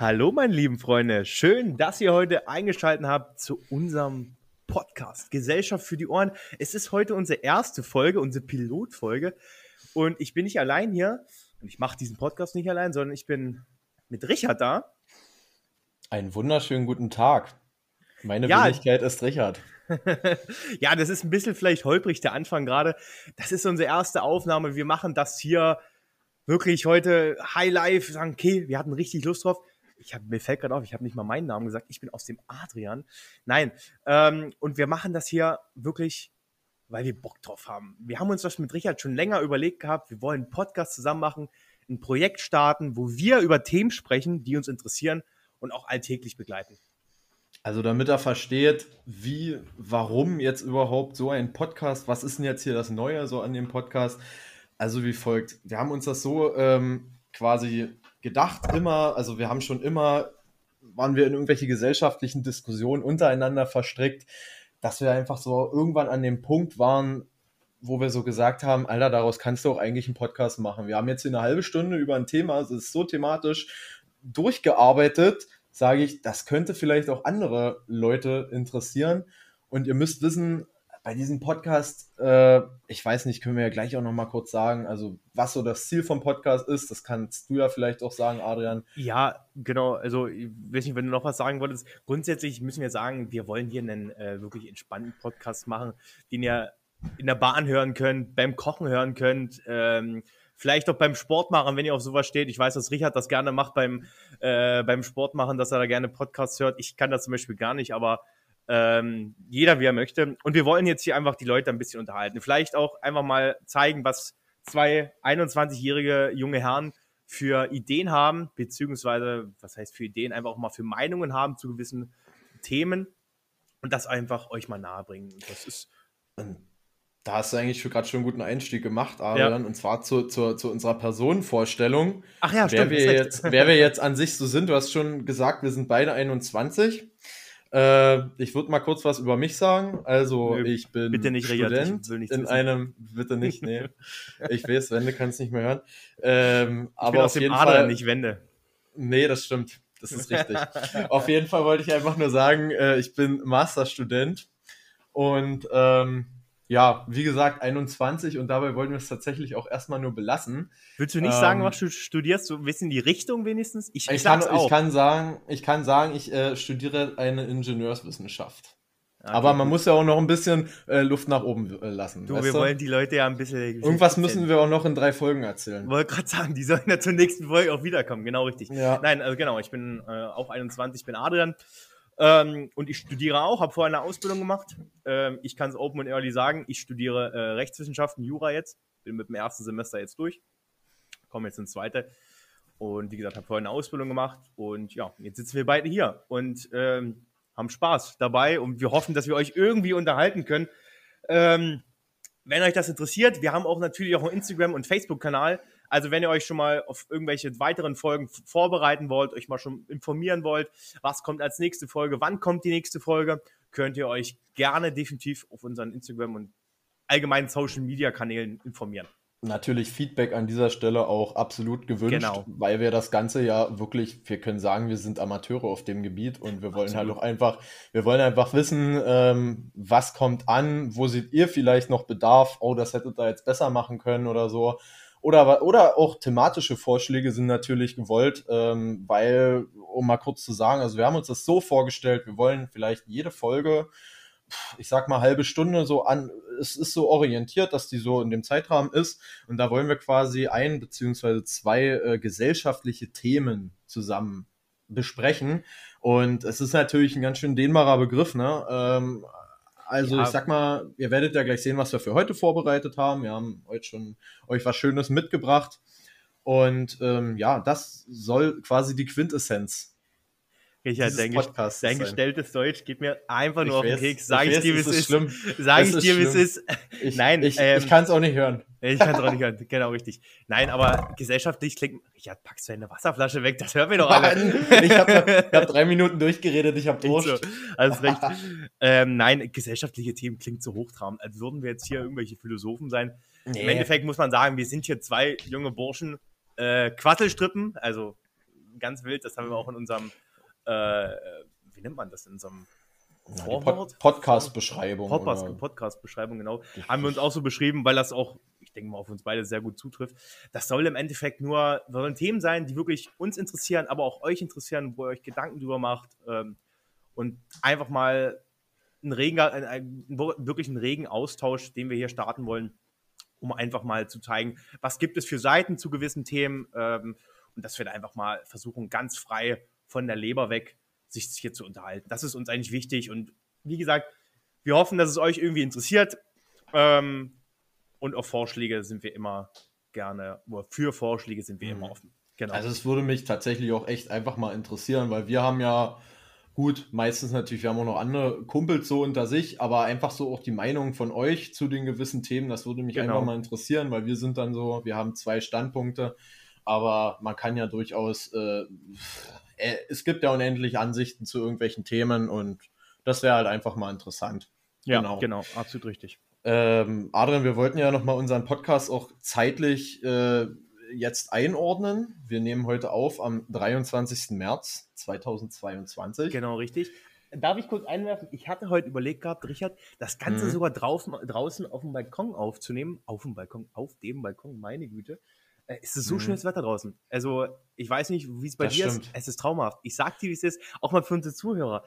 Hallo, meine lieben Freunde. Schön, dass ihr heute eingeschaltet habt zu unserem Podcast Gesellschaft für die Ohren. Es ist heute unsere erste Folge, unsere Pilotfolge. Und ich bin nicht allein hier. Und ich mache diesen Podcast nicht allein, sondern ich bin mit Richard da. Einen wunderschönen guten Tag. Meine ja, Wenigkeit ist Richard. ja, das ist ein bisschen vielleicht holprig, der Anfang gerade. Das ist unsere erste Aufnahme. Wir machen das hier wirklich heute High Life. Sagen, okay, wir hatten richtig Lust drauf ich hab, mir fällt gerade auf, ich habe nicht mal meinen Namen gesagt, ich bin aus dem Adrian. Nein, ähm, und wir machen das hier wirklich, weil wir Bock drauf haben. Wir haben uns das mit Richard schon länger überlegt gehabt, wir wollen einen Podcast zusammen machen, ein Projekt starten, wo wir über Themen sprechen, die uns interessieren und auch alltäglich begleiten. Also damit er versteht, wie, warum jetzt überhaupt so ein Podcast, was ist denn jetzt hier das Neue so an dem Podcast? Also wie folgt, wir haben uns das so ähm, quasi gedacht immer, also wir haben schon immer, waren wir in irgendwelche gesellschaftlichen Diskussionen untereinander verstrickt, dass wir einfach so irgendwann an dem Punkt waren, wo wir so gesagt haben, Alter, daraus kannst du auch eigentlich einen Podcast machen. Wir haben jetzt hier eine halbe Stunde über ein Thema, es ist so thematisch durchgearbeitet, sage ich, das könnte vielleicht auch andere Leute interessieren. Und ihr müsst wissen, bei diesem Podcast, äh, ich weiß nicht, können wir ja gleich auch noch mal kurz sagen, also was so das Ziel vom Podcast ist, das kannst du ja vielleicht auch sagen, Adrian. Ja, genau, also ich weiß nicht, wenn du noch was sagen wolltest, grundsätzlich müssen wir sagen, wir wollen hier einen äh, wirklich entspannten Podcast machen, den ihr in der Bahn hören könnt, beim Kochen hören könnt, ähm, vielleicht auch beim Sport machen, wenn ihr auf sowas steht. Ich weiß, dass Richard das gerne macht beim, äh, beim Sport machen, dass er da gerne Podcasts hört. Ich kann das zum Beispiel gar nicht, aber ähm, jeder wie er möchte. Und wir wollen jetzt hier einfach die Leute ein bisschen unterhalten. Vielleicht auch einfach mal zeigen, was zwei 21-jährige junge Herren für Ideen haben, beziehungsweise, was heißt für Ideen, einfach auch mal für Meinungen haben zu gewissen Themen und das einfach euch mal nahebringen. Das ist. Da hast du eigentlich gerade schon einen guten Einstieg gemacht, Adrian, ja. und zwar zu, zu, zu unserer Personenvorstellung. Ach ja, wer stimmt. Wir jetzt, wer wir jetzt an sich so sind, du hast schon gesagt, wir sind beide 21. Äh, ich würde mal kurz was über mich sagen. Also, Nö, ich bin nicht Student in wissen. einem, bitte nicht, nee. ich weiß, Wende kann es nicht mehr hören. Ähm, ich aber auf jeden Fall nicht Wende. Nee, das stimmt. Das ist richtig. auf jeden Fall wollte ich einfach nur sagen, äh, ich bin Masterstudent und ähm, ja, wie gesagt, 21 und dabei wollten wir es tatsächlich auch erstmal nur belassen. Willst du nicht ähm, sagen, was du studierst? Du wissen die Richtung wenigstens? Ich, ich, ich kann, ich kann sagen, ich kann sagen, ich äh, studiere eine Ingenieurswissenschaft. Okay, Aber man muss ja auch noch ein bisschen äh, Luft nach oben äh, lassen. Du, wir du? wollen die Leute ja ein bisschen. Irgendwas müssen wir auch noch in drei Folgen erzählen. Ich wollte gerade sagen, die sollen ja zur nächsten Folge auch wiederkommen. Genau richtig. Ja. Nein, also genau, ich bin äh, auch 21, bin Adrian. Ähm, und ich studiere auch, habe vorher eine Ausbildung gemacht. Ähm, ich kann es open und early sagen, ich studiere äh, Rechtswissenschaften, Jura jetzt. Bin mit dem ersten Semester jetzt durch. Komme jetzt ins zweite. Und wie gesagt, habe vorher eine Ausbildung gemacht. Und ja, jetzt sitzen wir beide hier und ähm, haben Spaß dabei. Und wir hoffen, dass wir euch irgendwie unterhalten können. Ähm, wenn euch das interessiert, wir haben auch natürlich auch einen Instagram- und Facebook-Kanal. Also wenn ihr euch schon mal auf irgendwelche weiteren Folgen vorbereiten wollt, euch mal schon informieren wollt, was kommt als nächste Folge, wann kommt die nächste Folge, könnt ihr euch gerne definitiv auf unseren Instagram und allgemeinen Social Media Kanälen informieren. Natürlich Feedback an dieser Stelle auch absolut gewünscht, genau. weil wir das Ganze ja wirklich, wir können sagen, wir sind Amateure auf dem Gebiet und wir wollen halt absolut. halt auch einfach, wir wollen einfach wissen, ähm, was kommt an, wo seht ihr vielleicht noch Bedarf, oh, das hättet ihr jetzt besser machen können oder so. Oder, oder auch thematische Vorschläge sind natürlich gewollt, ähm, weil, um mal kurz zu sagen, also wir haben uns das so vorgestellt, wir wollen vielleicht jede Folge, ich sag mal halbe Stunde so an, es ist so orientiert, dass die so in dem Zeitrahmen ist und da wollen wir quasi ein beziehungsweise zwei äh, gesellschaftliche Themen zusammen besprechen und es ist natürlich ein ganz schön dehnbarer Begriff, ne? Ähm, also ja. ich sag mal, ihr werdet ja gleich sehen, was wir für heute vorbereitet haben. Wir haben heute schon euch was Schönes mitgebracht. Und ähm, ja, das soll quasi die Quintessenz Richard, dein, dein gestelltes Deutsch geht mir einfach nur ich auf den Keks. Sag ich, ich dir, wie es ist. Schlimm. Sag ich dir, wie es ist. Nein, ich, ähm, ich kann es auch nicht hören. Ich kann es auch nicht hören, genau richtig. Nein, aber gesellschaftlich klingt, Richard, packst du eine Wasserflasche weg, das hören wir doch alle. ich habe hab drei Minuten durchgeredet, ich habe Durst. So, alles recht. ähm, nein, gesellschaftliche Themen klingt so hochtrabend, als würden wir jetzt hier irgendwelche Philosophen sein. Nee. Im Endeffekt muss man sagen, wir sind hier zwei junge Burschen, äh, Quasselstrippen, also ganz wild, das haben wir auch in unserem äh, wie nennt man das in einem Vorwort? Podcast-Beschreibung. Podcast-Beschreibung, genau. Haben wir uns auch so beschrieben, weil das auch, ich denke mal, auf uns beide sehr gut zutrifft. Das soll im Endeffekt nur sollen Themen sein, die wirklich uns interessieren, aber auch euch interessieren, wo ihr euch Gedanken drüber macht ähm, und einfach mal einen regen, einen, einen, wirklich einen regen Austausch, den wir hier starten wollen, um einfach mal zu zeigen, was gibt es für Seiten zu gewissen Themen ähm, und dass wir da einfach mal versuchen, ganz frei von der Leber weg, sich hier zu unterhalten. Das ist uns eigentlich wichtig. Und wie gesagt, wir hoffen, dass es euch irgendwie interessiert. Ähm, und auf Vorschläge sind wir immer gerne, oder für Vorschläge sind wir mhm. immer offen. Genau. Also es würde mich tatsächlich auch echt einfach mal interessieren, weil wir haben ja gut, meistens natürlich, wir haben auch noch andere Kumpels so unter sich, aber einfach so auch die Meinung von euch zu den gewissen Themen, das würde mich genau. einfach mal interessieren, weil wir sind dann so, wir haben zwei Standpunkte, aber man kann ja durchaus äh, äh, es gibt ja unendlich Ansichten zu irgendwelchen Themen und das wäre halt einfach mal interessant. Ja, genau, genau absolut richtig. Ähm, Adrian, wir wollten ja nochmal unseren Podcast auch zeitlich äh, jetzt einordnen. Wir nehmen heute auf am 23. März 2022. Genau, richtig. Darf ich kurz einwerfen? Ich hatte heute überlegt gehabt, Richard, das Ganze mhm. sogar draußen, draußen auf dem Balkon aufzunehmen. Auf dem Balkon, auf dem Balkon, meine Güte. Äh, es ist so mhm. schönes Wetter draußen. Also, ich weiß nicht, wie es bei das dir stimmt. ist. Es ist traumhaft. Ich sag dir, wie es ist, auch mal für unsere Zuhörer.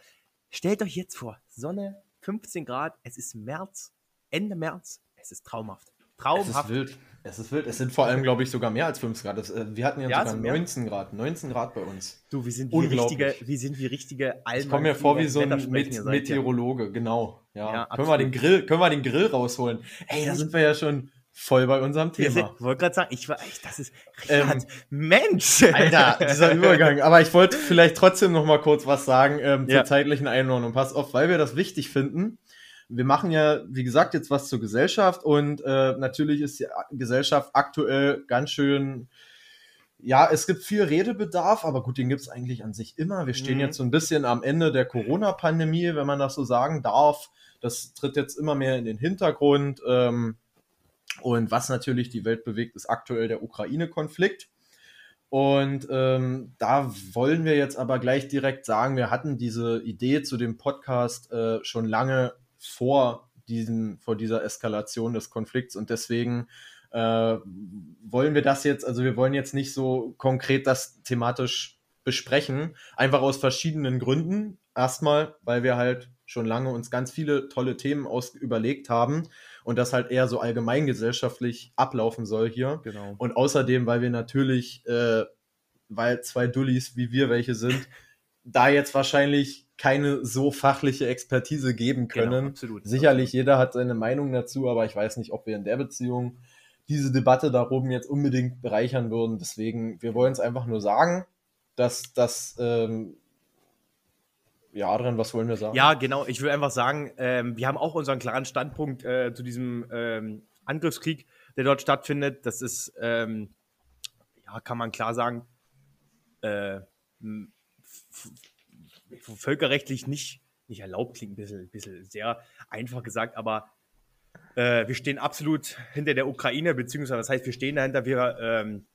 Stellt euch jetzt vor, Sonne, 15 Grad, es ist März, Ende März, es ist traumhaft. Traumhaft. Es ist wild. Es ist wild. Es sind vor allem, glaube ich, sogar mehr als 15 Grad. Das, äh, wir hatten ja, ja sogar 19 Grad. 19 Grad bei uns. Du, wir sind wie richtige, wir sind wie richtige Almen. Ich komme mir vor wie so ein Met Meteorologe, genau. Ja. ja können, wir den Grill, können wir den Grill rausholen? Ey, da sind wir ja schon voll bei unserem Thema. Ich wollte gerade sagen, ich war echt, das ist ähm, Mensch. Alter, dieser Übergang. Aber ich wollte vielleicht trotzdem noch mal kurz was sagen ähm, zur ja. zeitlichen Einordnung. Pass auf, weil wir das wichtig finden. Wir machen ja, wie gesagt, jetzt was zur Gesellschaft und äh, natürlich ist die Gesellschaft aktuell ganz schön ja, es gibt viel Redebedarf, aber gut, den gibt es eigentlich an sich immer. Wir stehen mhm. jetzt so ein bisschen am Ende der Corona-Pandemie, wenn man das so sagen darf. Das tritt jetzt immer mehr in den Hintergrund. Ähm, und was natürlich die Welt bewegt, ist aktuell der Ukraine-Konflikt. Und ähm, da wollen wir jetzt aber gleich direkt sagen, wir hatten diese Idee zu dem Podcast äh, schon lange vor, diesen, vor dieser Eskalation des Konflikts und deswegen äh, wollen wir das jetzt, also wir wollen jetzt nicht so konkret das thematisch besprechen, einfach aus verschiedenen Gründen. Erstmal, weil wir halt schon lange uns ganz viele tolle Themen aus überlegt haben und das halt eher so allgemeingesellschaftlich ablaufen soll hier. Genau. Und außerdem, weil wir natürlich, äh, weil zwei Dullis wie wir welche sind, da jetzt wahrscheinlich keine so fachliche Expertise geben genau, können. Genau, absolut, Sicherlich absolut. jeder hat seine Meinung dazu, aber ich weiß nicht, ob wir in der Beziehung diese Debatte darum jetzt unbedingt bereichern würden. Deswegen, wir wollen es einfach nur sagen, dass das ähm, ja, Adrian, was wollen wir sagen? Ja, genau. Ich will einfach sagen, ähm, wir haben auch unseren klaren Standpunkt äh, zu diesem ähm, Angriffskrieg, der dort stattfindet. Das ist, ähm, ja, kann man klar sagen, äh, völkerrechtlich nicht, nicht erlaubt, klingt ein bisschen, bisschen sehr einfach gesagt, aber äh, wir stehen absolut hinter der Ukraine, beziehungsweise das heißt, wir stehen dahinter, wir ähm,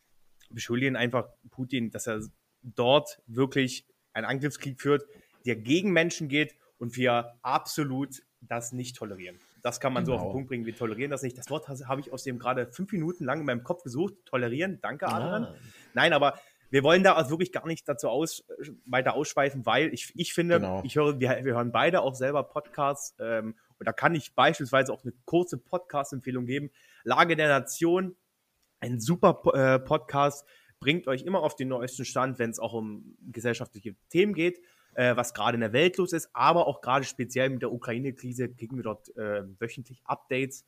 beschuldigen einfach Putin, dass er dort wirklich einen Angriffskrieg führt der gegen Menschen geht und wir absolut das nicht tolerieren. Das kann man genau. so auf den genau. Punkt bringen. Wir tolerieren das nicht. Das Wort habe ich aus dem gerade fünf Minuten lang in meinem Kopf gesucht. Tolerieren. Danke, Adrian. Ah. Nein, aber wir wollen da also wirklich gar nicht dazu aus, weiter ausschweifen, weil ich, ich finde, genau. ich höre, wir, wir hören beide auch selber Podcasts ähm, und da kann ich beispielsweise auch eine kurze Podcast-Empfehlung geben. Lage der Nation, ein super äh, Podcast, bringt euch immer auf den neuesten Stand, wenn es auch um gesellschaftliche Themen geht äh, was gerade in der Welt los ist, aber auch gerade speziell mit der Ukraine-Krise kriegen wir dort äh, wöchentlich Updates,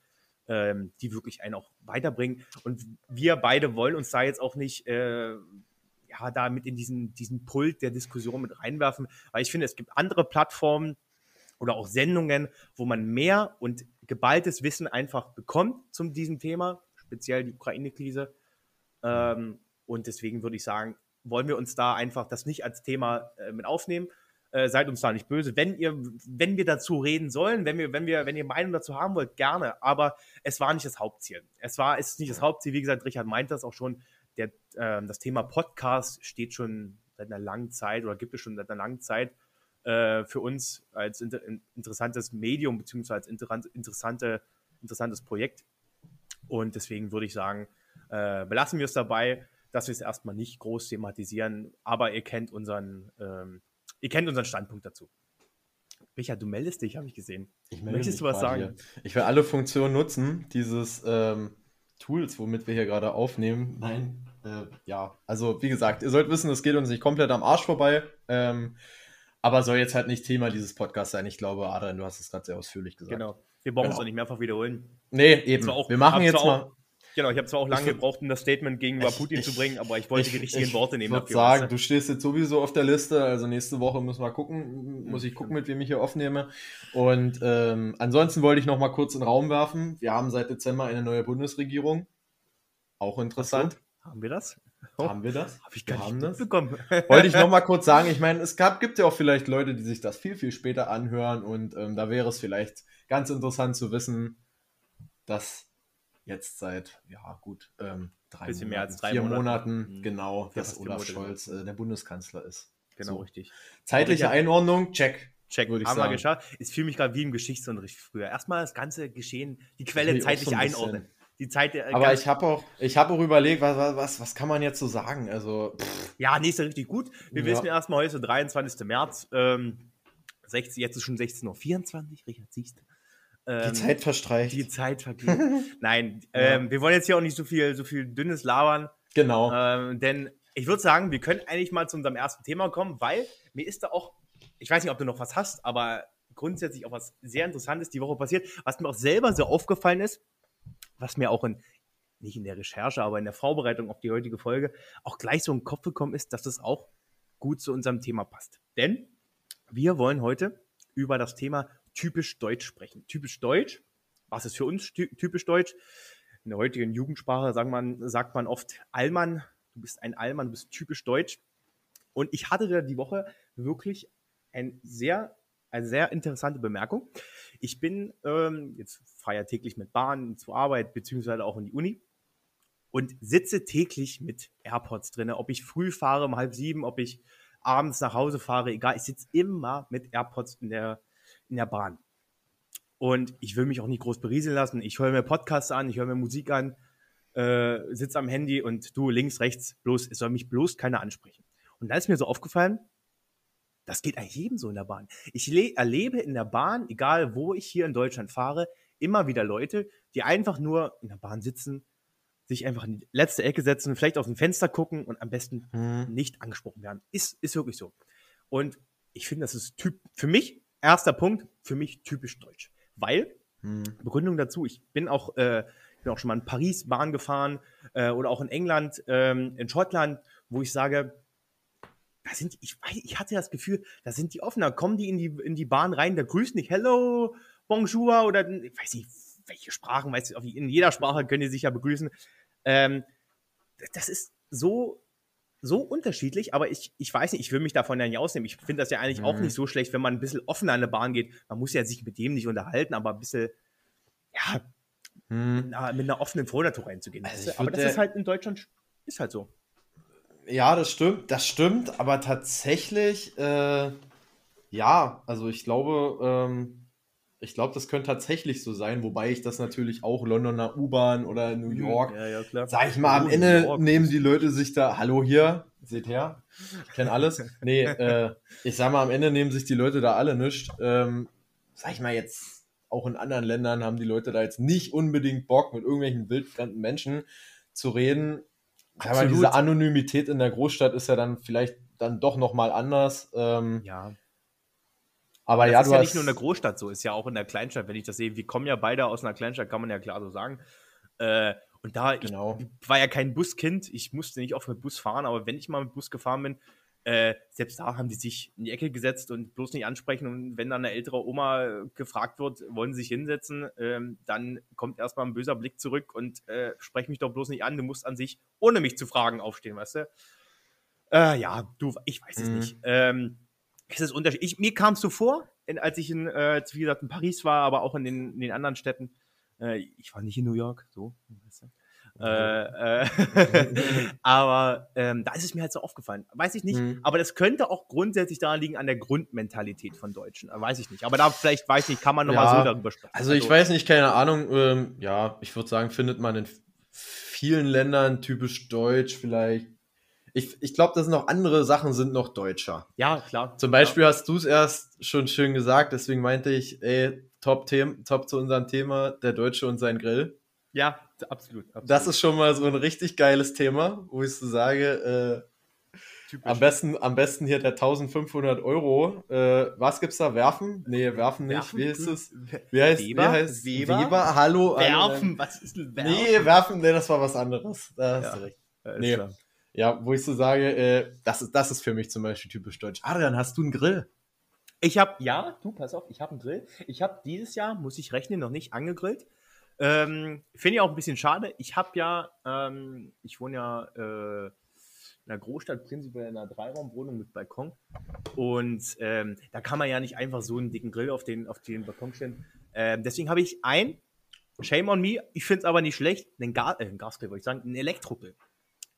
ähm, die wirklich einen auch weiterbringen. Und wir beide wollen uns da jetzt auch nicht, äh, ja, da mit in diesen, diesen Pult der Diskussion mit reinwerfen, weil ich finde, es gibt andere Plattformen oder auch Sendungen, wo man mehr und geballtes Wissen einfach bekommt zum diesem Thema, speziell die Ukraine-Krise. Ähm, und deswegen würde ich sagen, wollen wir uns da einfach das nicht als Thema äh, mit aufnehmen. Äh, seid uns da nicht böse. Wenn ihr, wenn wir dazu reden sollen, wenn wir, wenn wir, wenn ihr Meinung dazu haben wollt, gerne. Aber es war nicht das Hauptziel. Es war, es ist nicht das Hauptziel. Wie gesagt, Richard meint das auch schon. Der, äh, das Thema Podcast steht schon seit einer langen Zeit oder gibt es schon seit einer langen Zeit äh, für uns als inter interessantes Medium beziehungsweise als inter interessante, interessantes Projekt. Und deswegen würde ich sagen, äh, belassen wir es dabei, dass wir es erstmal nicht groß thematisieren, aber ihr kennt unseren ähm, Ihr kennt unseren Standpunkt dazu. Richard, du meldest dich, habe ich gesehen. Ich Möchtest du was sagen? Hier. Ich will alle Funktionen nutzen, dieses ähm, Tools, womit wir hier gerade aufnehmen. Nein. Äh, ja, also wie gesagt, ihr sollt wissen, es geht uns nicht komplett am Arsch vorbei. Ähm, aber soll jetzt halt nicht Thema dieses Podcasts sein. Ich glaube, Adrian, du hast es gerade sehr ausführlich gesagt. Genau. Wir brauchen genau. es auch nicht mehrfach wiederholen. Nee, eben. Auch, wir machen jetzt mal. Genau, ich habe zwar auch lange gebraucht, um das Statement gegenüber ich, Putin ich, zu bringen, aber ich wollte ich, die richtigen ich, Worte nehmen. Ich würde sagen, du stehst jetzt sowieso auf der Liste, also nächste Woche müssen wir gucken, muss ich gucken, mit wem ich hier aufnehme. Und ähm, ansonsten wollte ich noch mal kurz in den Raum werfen. Wir haben seit Dezember eine neue Bundesregierung. Auch interessant. So, haben wir das? Oh, haben wir das? Habe ich gar nicht bekommen. Wollte ich noch mal kurz sagen. Ich meine, es gab, gibt ja auch vielleicht Leute, die sich das viel, viel später anhören und ähm, da wäre es vielleicht ganz interessant zu wissen, dass jetzt seit, ja gut, ähm, drei Bisschen Monaten, mehr als drei vier Monaten, Monaten mhm. genau, dass Olaf Scholz äh, der Bundeskanzler ist. Genau, so. richtig. Zeitliche ja, Einordnung, check. Check, würde ich haben sagen. wir geschafft. Ich fühle mich gerade wie im Geschichtsunterricht früher. Erstmal das ganze Geschehen, die Quelle zeitlich einordnen. Die Zeit, äh, Aber ich habe auch, hab auch überlegt, was, was, was kann man jetzt so sagen? Also, pff. Ja, nee, ist ja richtig gut. Wir ja. wissen erstmal heute, 23. März. Ähm, 60, jetzt ist schon 16.24 Uhr, Richard, siehst du. Ähm, die Zeit verstreicht. Die Zeit vergeht. Nein, ähm, ja. wir wollen jetzt hier auch nicht so viel, so viel dünnes labern. Genau. Ähm, denn ich würde sagen, wir können eigentlich mal zu unserem ersten Thema kommen, weil mir ist da auch, ich weiß nicht, ob du noch was hast, aber grundsätzlich auch was sehr Interessantes die Woche passiert, was mir auch selber so aufgefallen ist, was mir auch in, nicht in der Recherche, aber in der Vorbereitung auf die heutige Folge auch gleich so im Kopf gekommen ist, dass das auch gut zu unserem Thema passt. Denn wir wollen heute über das Thema typisch Deutsch sprechen. Typisch Deutsch, was ist für uns typisch Deutsch? In der heutigen Jugendsprache sagt man, sagt man oft Allmann, du bist ein Allmann, du bist typisch Deutsch. Und ich hatte da die Woche wirklich ein sehr, eine sehr interessante Bemerkung. Ich bin, ähm, jetzt fahre ja täglich mit Bahn zur Arbeit, beziehungsweise auch in die Uni und sitze täglich mit AirPods drin. Ob ich früh fahre um halb sieben, ob ich abends nach Hause fahre, egal, ich sitze immer mit AirPods in der, in der Bahn. Und ich will mich auch nicht groß berieseln lassen. Ich höre mir Podcasts an, ich höre mir Musik an, äh, sitze am Handy und du links, rechts, bloß, es soll mich bloß keiner ansprechen. Und da ist mir so aufgefallen, das geht eigentlich jedem so in der Bahn. Ich erlebe in der Bahn, egal wo ich hier in Deutschland fahre, immer wieder Leute, die einfach nur in der Bahn sitzen, sich einfach in die letzte Ecke setzen, vielleicht aus dem Fenster gucken und am besten hm. nicht angesprochen werden. Ist, ist wirklich so. Und ich finde, das ist typ, für mich erster Punkt, für mich typisch deutsch. Weil, hm. Begründung dazu, ich bin auch, äh, bin auch schon mal in Paris Bahn gefahren äh, oder auch in England, ähm, in Schottland, wo ich sage, da sind, ich, ich hatte das Gefühl, da sind die offener, kommen die in die, in die Bahn rein, da grüßen dich, hello, bonjour oder ich weiß nicht, welche Sprachen, weißt du, in jeder Sprache können die sich ja begrüßen. Ähm, das ist so so unterschiedlich, aber ich, ich weiß nicht, ich will mich davon ja nicht ausnehmen. Ich finde das ja eigentlich mhm. auch nicht so schlecht, wenn man ein bisschen offener an der Bahn geht. Man muss ja sich mit dem nicht unterhalten, aber ein bisschen, ja, mhm. mit einer offenen Vordertour reinzugehen. Also aber das ist halt in Deutschland, ist halt so. Ja, das stimmt, das stimmt, aber tatsächlich, äh, ja, also ich glaube, ähm, ich glaube, das könnte tatsächlich so sein, wobei ich das natürlich auch Londoner U-Bahn oder New mhm. York, ja, ja, klar. sag ich mal, am Ende nehmen die Leute sich da, hallo hier, seht her, ich kenne alles. Nee, äh, ich sag mal, am Ende nehmen sich die Leute da alle nichts. Ähm, sag ich mal jetzt, auch in anderen Ländern haben die Leute da jetzt nicht unbedingt Bock, mit irgendwelchen wildfremden Menschen zu reden. Aber diese Anonymität in der Großstadt ist ja dann vielleicht dann doch nochmal anders. Ähm, ja. Aber das ja, ist ja nicht nur in der Großstadt so, ist ja auch in der Kleinstadt. Wenn ich das sehe, wir kommen ja beide aus einer Kleinstadt, kann man ja klar so sagen. Äh, Und da genau. ich war ja kein Buskind, ich musste nicht oft mit Bus fahren, aber wenn ich mal mit Bus gefahren bin, äh, selbst da haben die sich in die Ecke gesetzt und bloß nicht ansprechen. Und wenn dann eine ältere Oma gefragt wird, wollen sie sich hinsetzen, ähm, dann kommt erstmal ein böser Blick zurück und äh, sprech mich doch bloß nicht an. Du musst an sich, ohne mich zu fragen, aufstehen, weißt du? Äh, ja, du, ich weiß es mhm. nicht. Ähm, es ist unterschiedlich. mir kam es so vor, in, als ich in, äh, wie gesagt, in Paris war, aber auch in den, in den anderen Städten. Äh, ich war nicht in New York, so. Weißt du? Äh, äh, aber ähm, da ist es mir halt so aufgefallen. Weiß ich nicht. Mhm. Aber das könnte auch grundsätzlich daran liegen an der Grundmentalität von Deutschen. Weiß ich nicht. Aber da vielleicht, weiß ich nicht, kann man nochmal ja, so darüber sprechen. Also ich also, weiß nicht, keine Ahnung. Ähm, ja, ich würde sagen, findet man in vielen Ländern typisch deutsch vielleicht. Ich, ich glaube, dass noch andere Sachen sind noch deutscher. Ja, klar. Zum Beispiel ja. hast du es erst schon schön gesagt, deswegen meinte ich, ey, top, top zu unserem Thema, der Deutsche und sein Grill. Ja, absolut, absolut. Das ist schon mal so ein richtig geiles Thema, wo ich so sage, äh, am besten, am besten hier der 1500 Euro. Äh, was gibt's da? Werfen? Nee, werfen nicht. Werfen? Wie heißt es? Wie heißt, Weber? Wie heißt Weber? Weber? Hallo? Werfen? Was ist denn Werfen? Nee, werfen, nee, das war was anderes. Da hast ja, du recht. Nee. Ja, wo ich so sage, äh, das, ist, das ist für mich zum Beispiel typisch deutsch. Adrian, hast du einen Grill? Ich habe, ja, du, pass auf, ich habe einen Grill. Ich habe dieses Jahr, muss ich rechnen, noch nicht angegrillt. Ähm, Finde ich auch ein bisschen schade. Ich habe ja, ähm, ich wohne ja äh, in einer Großstadt, prinzipiell in einer Dreiraumwohnung mit Balkon. Und ähm, da kann man ja nicht einfach so einen dicken Grill auf den, auf den Balkon stellen. Ähm, deswegen habe ich ein, shame on me, ich finde es aber nicht schlecht, einen, Ga äh, einen Gasgrill, wollte ich sagen, einen Elektrogrill.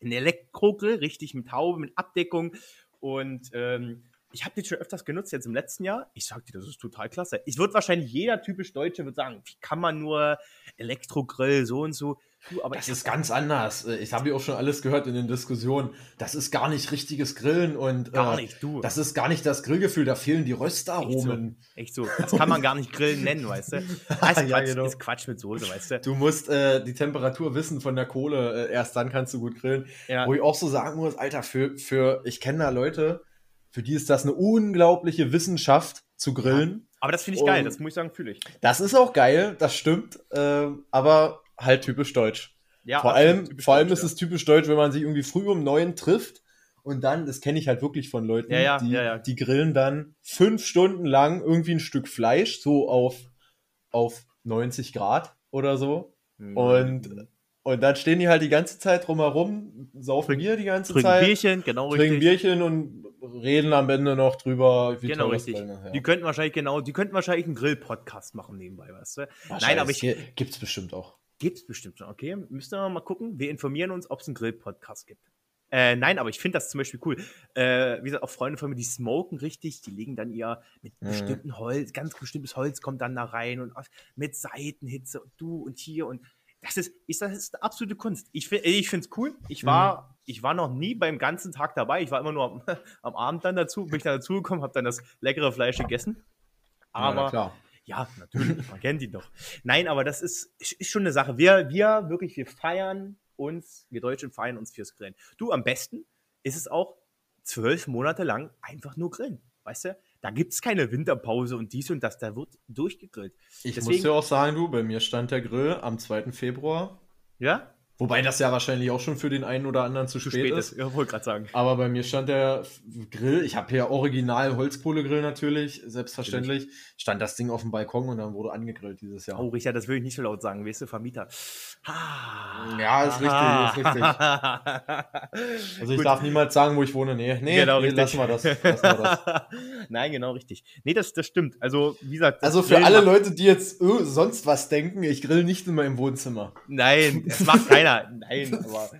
Ein Elektrogrill, richtig mit Haube, mit Abdeckung. Und ähm, ich habe den schon öfters genutzt, jetzt im letzten Jahr. Ich sag dir, das ist total klasse. Ich würde wahrscheinlich jeder typisch Deutsche wird sagen, wie kann man nur Elektrogrill so und so. Du, aber das ist ganz anders. Äh, ich habe ja auch schon alles gehört in den Diskussionen. Das ist gar nicht richtiges Grillen und gar äh, nicht, du. Das ist gar nicht das Grillgefühl, da fehlen die Röstaromen. Echt so. Echt so. Das kann man gar nicht Grillen nennen, weißt du? Das ist, ja, Quatsch, genau. ist Quatsch mit Soße, weißt du? Du musst äh, die Temperatur wissen von der Kohle, äh, erst dann kannst du gut grillen. Ja. Wo ich auch so sagen muss, Alter, für, für ich kenne da Leute, für die ist das eine unglaubliche Wissenschaft zu grillen. Ja, aber das finde ich geil, das muss ich sagen, fühle ich. Das ist auch geil, das stimmt, äh, aber halt typisch deutsch. Ja, vor allem, vor allem ist es typisch deutsch, wenn man sich irgendwie früh um neun trifft und dann, das kenne ich halt wirklich von Leuten, ja, ja, die, ja, die grillen dann fünf Stunden lang irgendwie ein Stück Fleisch, so auf, auf 90 Grad oder so. Mhm. Und und dann stehen die halt die ganze Zeit drumherum, saufen Bier die ganze trinken Zeit. Bierchen, genau trinken richtig. Bierchen und reden am Ende noch drüber, wie genau, richtig. das ja. Die könnten wahrscheinlich, genau, die könnten wahrscheinlich einen Grill-Podcast machen nebenbei, weißt du? Nein, aber ich. Gibt's bestimmt auch. Gibt's bestimmt schon, okay. Müssen wir mal gucken. Wir informieren uns, ob es einen Grill-Podcast gibt. Äh, nein, aber ich finde das zum Beispiel cool. Äh, wie gesagt, auch Freunde von mir, die smoken richtig, die legen dann ihr mit mhm. bestimmten Holz, ganz bestimmtes Holz kommt dann da rein und mit Seitenhitze und du und hier und das ist, ist, das ist eine absolute Kunst. Ich, ich finde es cool. Ich war, mhm. ich war noch nie beim ganzen Tag dabei. Ich war immer nur am, am Abend dann dazu, bin ich dann dazugekommen, habe dann das leckere Fleisch gegessen. Aber ja, ja, natürlich, man kennt ihn doch. Nein, aber das ist, ist schon eine Sache. Wir, wir wirklich, wir feiern uns, wir Deutschen feiern uns fürs Grillen. Du, am besten ist es auch zwölf Monate lang einfach nur grillen. Weißt du? Da gibt es keine Winterpause und dies und das, da wird durchgegrillt. Ich Deswegen, muss dir auch sagen, du, bei mir stand der Grill am 2. Februar. Ja? Wobei das ja wahrscheinlich auch schon für den einen oder anderen zu, zu spät, spät, ist. Ja, wollte gerade sagen. Aber bei mir stand der Grill, ich habe hier original Holzkohlegrill natürlich, selbstverständlich. Natürlich. Stand das Ding auf dem Balkon und dann wurde angegrillt dieses Jahr. Oh, Richard, das will ich nicht so laut sagen, weißt du, Vermieter. Ah, ja, ist richtig, ist richtig. also ich Gut. darf niemals sagen, wo ich wohne. Nee, nee, genau, nee lassen wir das. Lassen wir das. Nein, genau richtig. Nee, das, das stimmt. Also, wie gesagt. Also für alle Leute, die jetzt oh, sonst was denken, ich grill nicht immer im Wohnzimmer. Nein, das macht keiner. Nein, aber.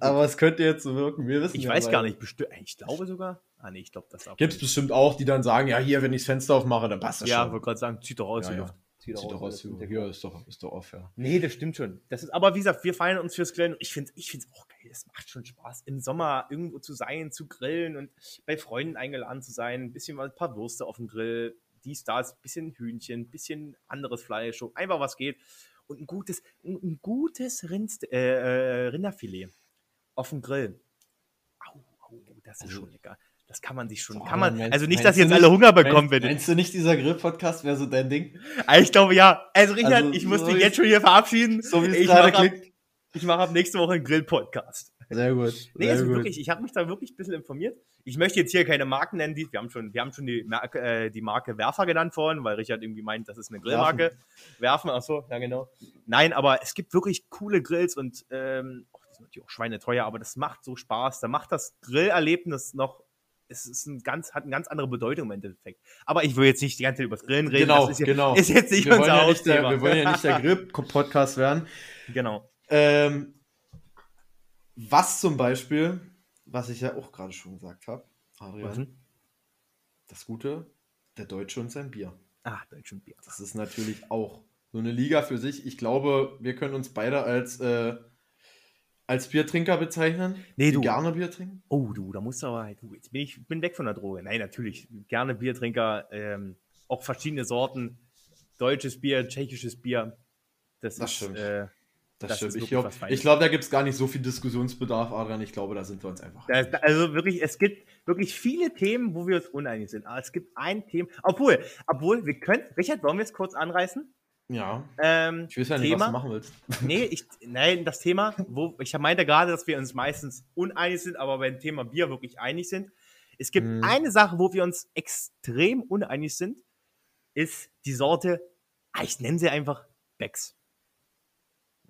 aber es könnte jetzt so wirken. Wir wissen ich ja, weiß gar nicht, bestimmt. Ich glaube sogar. Ah, nee, ich glaube das auch. Gibt es bestimmt auch, die dann sagen: Ja, hier, wenn ich das Fenster aufmache, dann passt das ja, schon. Ja, wollte gerade sagen, zieht doch aus ja, die Luft. Ja. Zieht doch aus. aus hier ist doch, ist doch off, ja. Nee, das stimmt schon. Das ist, aber wie gesagt, wir feiern uns fürs Grillen. Ich finde es ich auch geil. Es macht schon Spaß, im Sommer irgendwo zu sein, zu grillen und bei Freunden eingeladen zu sein. Ein bisschen mal ein paar Würste auf dem Grill, dies, das, bisschen Hühnchen, ein bisschen anderes Fleisch, einfach was geht und ein gutes, ein, gutes Rind, äh, äh, Rinderfilet auf dem Grill. Au, au, das ist also, schon lecker. Das kann man sich schon, so, kann man, meinst, also nicht, dass jetzt nicht, alle Hunger bekommen werden. Meinst du nicht, dieser Grill-Podcast wäre so dein Ding? Ah, ich glaube, ja. Also, Richard, also, ich muss so dich jetzt schon hier verabschieden. So wie es gerade klingt. ich mache ab nächste Woche einen Grill-Podcast. Sehr gut. Nee, sehr also gut. wirklich, ich habe mich da wirklich ein bisschen informiert. Ich möchte jetzt hier keine Marken nennen, die, wir haben schon, wir haben schon die, Marke, äh, die Marke Werfer genannt vorhin, weil Richard irgendwie meint, das ist eine Grillmarke. Werfen, ach so, ja genau. Nein, aber es gibt wirklich coole Grills und ähm, oh, die sind natürlich auch schweineteuer, aber das macht so Spaß. Da macht das Grillerlebnis noch es ist ein ganz, hat eine ganz andere Bedeutung im Endeffekt. Aber ich will jetzt nicht die ganze Zeit über das Grillen reden. Genau, ist, ja, genau. ist jetzt nicht wir unser wollen ja nicht der. Wir wollen ja nicht der Grill-Podcast werden. Genau. Ähm, was zum Beispiel, was ich ja auch gerade schon gesagt habe, Adrian, das Gute, der Deutsche und sein Bier. Ah, Deutschen Bier. Das ist natürlich auch so eine Liga für sich. Ich glaube, wir können uns beide als, äh, als Biertrinker bezeichnen. Nee, du. gerne Bier trinken. Oh, du, da musst du aber, du, jetzt bin ich bin weg von der Droge. Nein, natürlich, gerne Biertrinker, ähm, auch verschiedene Sorten, deutsches Bier, tschechisches Bier. Das, Das ist, stimmt. Äh, Das, Das stimmt. Ich glaube, glaub, da gibt es gar nicht so viel Diskussionsbedarf, Adrian. Ich glaube, da sind wir uns einfach. da ist, also wirklich, es gibt wirklich viele Themen, wo wir uns uneinig sind. Aber es gibt ein Thema, obwohl, obwohl, wir können, Richard, wollen wir es kurz anreißen? Ja. Ähm, Ich weiß ja nicht, Thema? was du machen willst. Nee, ich, nein, das Thema, wo ich meinte gerade, dass wir uns meistens uneinig sind, aber beim Thema Bier wirklich einig sind. Es gibt Mhm. eine Sache, wo wir uns extrem uneinig sind, ist die Sorte, ah, ich nenne sie einfach Becks.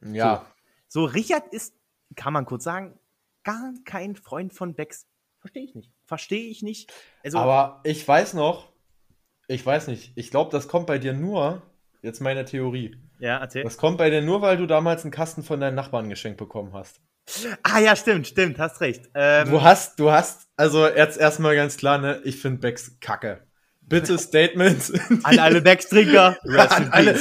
Ja. So, Richard ist, kann man kurz sagen, gar kein Freund von Becks. Verstehe ich nicht. Verstehe ich nicht. Also, Aber ich weiß noch, ich weiß nicht, ich glaube, das kommt bei dir nur, jetzt meine Theorie, ja, erzähl. das kommt bei dir nur, weil du damals einen Kasten von deinen Nachbarn geschenkt bekommen hast. Ah, ja, stimmt, stimmt, hast recht. Ähm, Du hast, du hast, also jetzt erstmal ganz klar, ne, ich finde Becks kacke. Bitte Statement. an alle Becks-Trinker. An alle,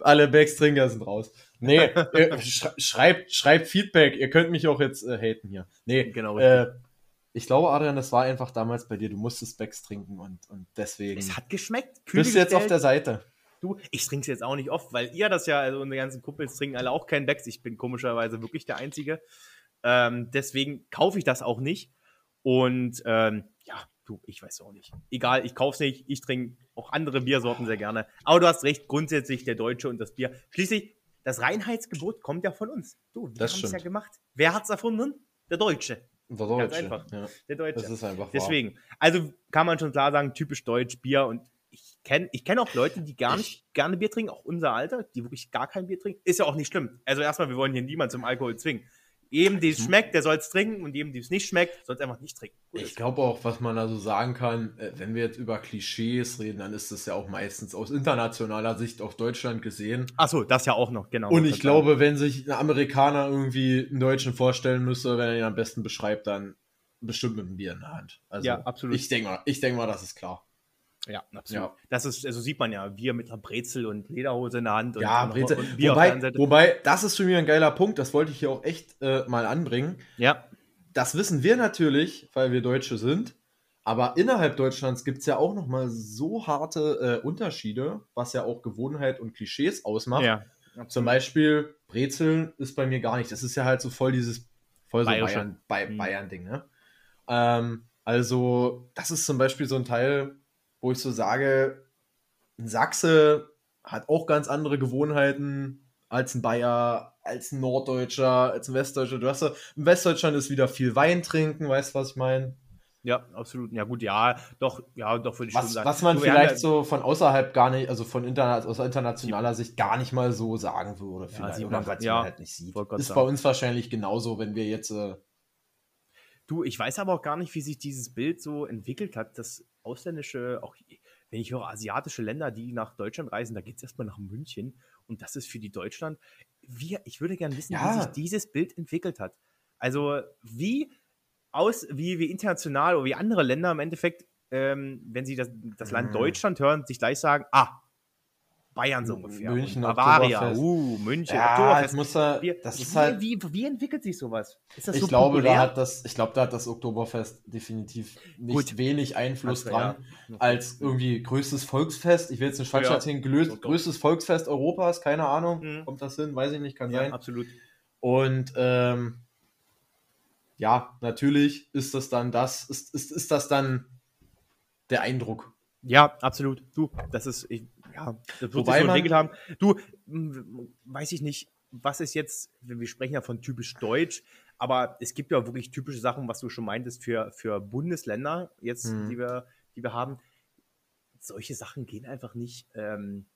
alle Becks-Trinker sind raus. Nee, sch schreibt, schreibt Feedback. Ihr könnt mich auch jetzt äh, haten hier. Nee, Genau, äh, ich glaube, Adrian, das war einfach damals bei dir. Du musstest Becks trinken und, und deswegen Es hat geschmeckt. kühl bist du jetzt auf der Seite. Du, ich trinke es jetzt auch nicht oft, weil ihr das ja, also unsere ganzen Kumpels trinken alle auch keinen Becks. Ich bin komischerweise wirklich der Einzige. Ähm, deswegen kaufe ich das auch nicht. Und ähm, ja, du, ich weiß auch nicht. Egal, ich kaufe es nicht. Ich trinke auch andere Biersorten sehr gerne. Aber du hast recht, grundsätzlich der Deutsche und das Bier. Schließlich, das Reinheitsgebot kommt ja von uns. Du, wir haben es ja gemacht. Wer hat es erfunden? Der Deutsche. Der Ganz Deutsche. einfach. Ja, Der Deutsche. das ist einfach wahr. Deswegen, also kann man schon klar sagen, typisch deutsch, Bier und ich kenne ich kenn auch Leute, die gar nicht gerne Bier trinken, auch unser Alter, die wirklich gar kein Bier trinken. Ist ja auch nicht schlimm. Also erstmal, wir wollen hier niemanden zum Alkohol zwingen. Jedem, die es schmeckt, der soll es trinken und jedem, die es nicht schmeckt, soll es einfach nicht trinken. Gut Ich glaube auch, was man da so sagen kann, äh, wenn wir jetzt über Klischees reden, dann ist das ja auch meistens aus internationaler Sicht auf Deutschland gesehen. Achso, das ja auch noch, genau. Und ich glaube, wenn sich ein Amerikaner irgendwie einen Deutschen vorstellen müsste, wenn er ihn am besten beschreibt, dann bestimmt mit einem Bier in der Hand. Also Ja, absolut. Ich denke mal, ich denk mal, das ist klar. Ja, absolut. Ja. Das ist, also sieht man ja, Bier mit einer Brezel und Lederhose in der Hand und, Ja, Brezel. und Wobei, wobei, das ist für mich ein geiler Punkt, das wollte ich hier auch echt äh, mal anbringen. Ja, Das wissen wir natürlich, weil wir Deutsche sind. Aber innerhalb Deutschlands gibt es ja auch nochmal so harte äh, Unterschiede, was ja auch Gewohnheit und Klischees ausmacht. ja. Zum Beispiel Brezeln ist bei mir gar nicht. Das ist ja halt so voll dieses voll so. Bayern, Mhm. Bayern-Ding, ne? Ähm, also, das ist zum Beispiel so ein Teil, wo ich so sage, ein Sachse hat auch ganz andere Gewohnheiten als ein Bayer, als ein Norddeutscher, als ein Westdeutscher. Du hast ja, in Westdeutschland ist wieder viel Wein trinken, weißt du, was ich meine? Ja, absolut. Ja, gut, ja, doch, ja, doch würde ich schon Was, sagen. was man haben vielleicht ja- so von außerhalb gar nicht, also von interna aus internationaler Sicht gar nicht mal so sagen würde. Vielleicht, sieht oder man- was ja, man halt nicht sieht. Ist sagen. bei uns wahrscheinlich genauso, wenn wir jetzt. Äh, Du, ich weiß aber auch gar nicht, wie sich dieses Bild so entwickelt hat, dass ausländische, auch wenn ich höre, asiatische Länder, die nach Deutschland reisen, da geht es erstmal nach München und das ist für die Deutschland. Wie, ich würde gerne wissen, Ja. wie sich dieses Bild entwickelt hat. Also wie aus, wie, wie international oder wie andere Länder im Endeffekt, ähm, wenn sie das, das Land Mhm. Deutschland hören, sich gleich sagen, ah, Bayern so ungefähr. München, Bavaria, Oktoberfest. uh, München, ja, Oktoberfest. da, Wie, das ist wie, halt. wie, wie entwickelt sich sowas? Ist das ich so glaube, populär? da hat das, ich glaube, da hat das Oktoberfest definitiv nicht Gut. wenig Einfluss Hat- dran. ja. Als irgendwie größtes Volksfest, ich will jetzt nicht falsch Ja. erzählen, doch. größtes Volksfest Europas, keine Ahnung, Mhm. kommt das hin, weiß ich nicht, kann Ja, sein. absolut. Und ähm, ja, natürlich ist das dann das, ist, ist, ist das dann der Eindruck. Ja, absolut. Du, das ist, ich, ja, das wird Wobei so man- entwickelt haben. Du, m, weiß ich nicht. was ist jetzt, wir sprechen ja von typisch deutsch, aber es gibt ja wirklich typische Sachen, was du schon meintest, für, für Bundesländer jetzt, hm. die, wir, die wir haben. Solche Sachen gehen einfach nicht, ähm,